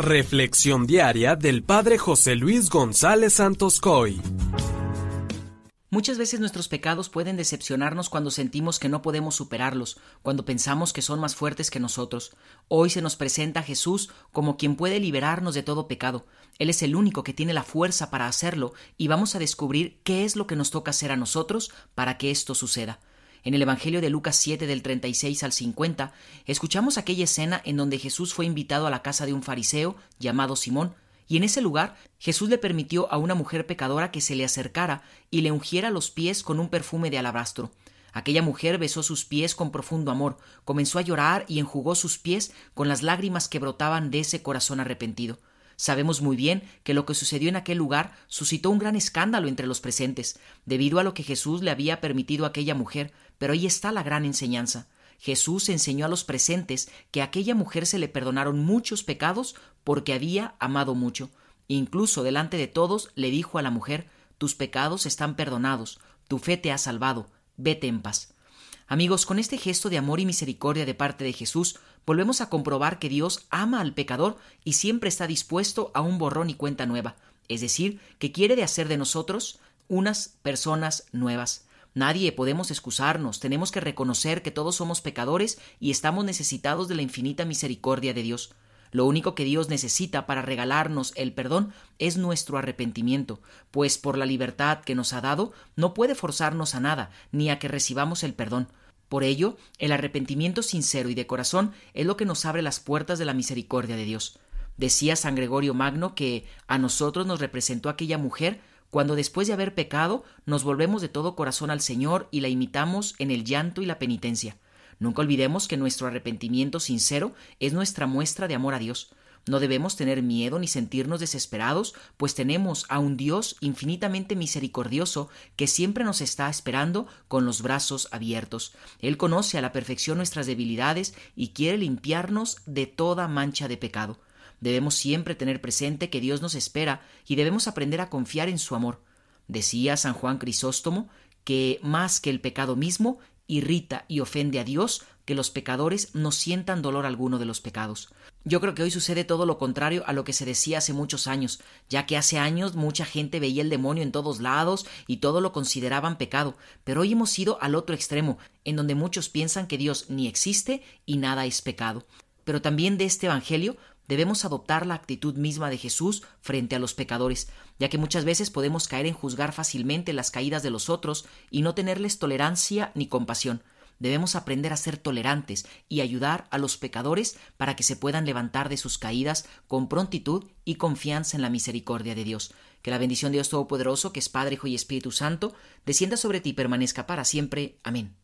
Reflexión diaria del Padre José Luis González Santos Coy. Muchas veces nuestros pecados pueden decepcionarnos cuando sentimos que no podemos superarlos, cuando pensamos que son más fuertes que nosotros. Hoy se nos presenta Jesús como quien puede liberarnos de todo pecado. Él es el único que tiene la fuerza para hacerlo y vamos a descubrir qué es lo que nos toca hacer a nosotros para que esto suceda. En el Evangelio de Lucas 7 del 36 al 50, escuchamos aquella escena en donde Jesús fue invitado a la casa de un fariseo llamado Simón, y en ese lugar Jesús le permitió a una mujer pecadora que se le acercara y le ungiera los pies con un perfume de alabastro. Aquella mujer besó sus pies con profundo amor, comenzó a llorar y enjugó sus pies con las lágrimas que brotaban de ese corazón arrepentido. Sabemos muy bien que lo que sucedió en aquel lugar suscitó un gran escándalo entre los presentes, debido a lo que Jesús le había permitido a aquella mujer, pero ahí está la gran enseñanza. Jesús enseñó a los presentes que a aquella mujer se le perdonaron muchos pecados porque había amado mucho. Incluso delante de todos le dijo a la mujer Tus pecados están perdonados, tu fe te ha salvado, vete en paz. Amigos, con este gesto de amor y misericordia de parte de Jesús, volvemos a comprobar que Dios ama al pecador y siempre está dispuesto a un borrón y cuenta nueva, es decir, que quiere de hacer de nosotros unas personas nuevas. Nadie podemos excusarnos, tenemos que reconocer que todos somos pecadores y estamos necesitados de la infinita misericordia de Dios. Lo único que Dios necesita para regalarnos el perdón es nuestro arrepentimiento, pues por la libertad que nos ha dado no puede forzarnos a nada, ni a que recibamos el perdón. Por ello, el arrepentimiento sincero y de corazón es lo que nos abre las puertas de la misericordia de Dios. Decía San Gregorio Magno que a nosotros nos representó aquella mujer cuando después de haber pecado nos volvemos de todo corazón al Señor y la imitamos en el llanto y la penitencia. Nunca olvidemos que nuestro arrepentimiento sincero es nuestra muestra de amor a Dios. No debemos tener miedo ni sentirnos desesperados, pues tenemos a un Dios infinitamente misericordioso que siempre nos está esperando con los brazos abiertos. Él conoce a la perfección nuestras debilidades y quiere limpiarnos de toda mancha de pecado. Debemos siempre tener presente que Dios nos espera y debemos aprender a confiar en su amor. Decía San Juan Crisóstomo que más que el pecado mismo irrita y ofende a Dios que los pecadores no sientan dolor alguno de los pecados. Yo creo que hoy sucede todo lo contrario a lo que se decía hace muchos años, ya que hace años mucha gente veía el demonio en todos lados y todo lo consideraban pecado, pero hoy hemos ido al otro extremo, en donde muchos piensan que Dios ni existe y nada es pecado. Pero también de este Evangelio debemos adoptar la actitud misma de Jesús frente a los pecadores, ya que muchas veces podemos caer en juzgar fácilmente las caídas de los otros y no tenerles tolerancia ni compasión. Debemos aprender a ser tolerantes y ayudar a los pecadores para que se puedan levantar de sus caídas con prontitud y confianza en la misericordia de Dios. Que la bendición de Dios Todopoderoso, que es Padre, Hijo y Espíritu Santo, descienda sobre ti y permanezca para siempre. Amén.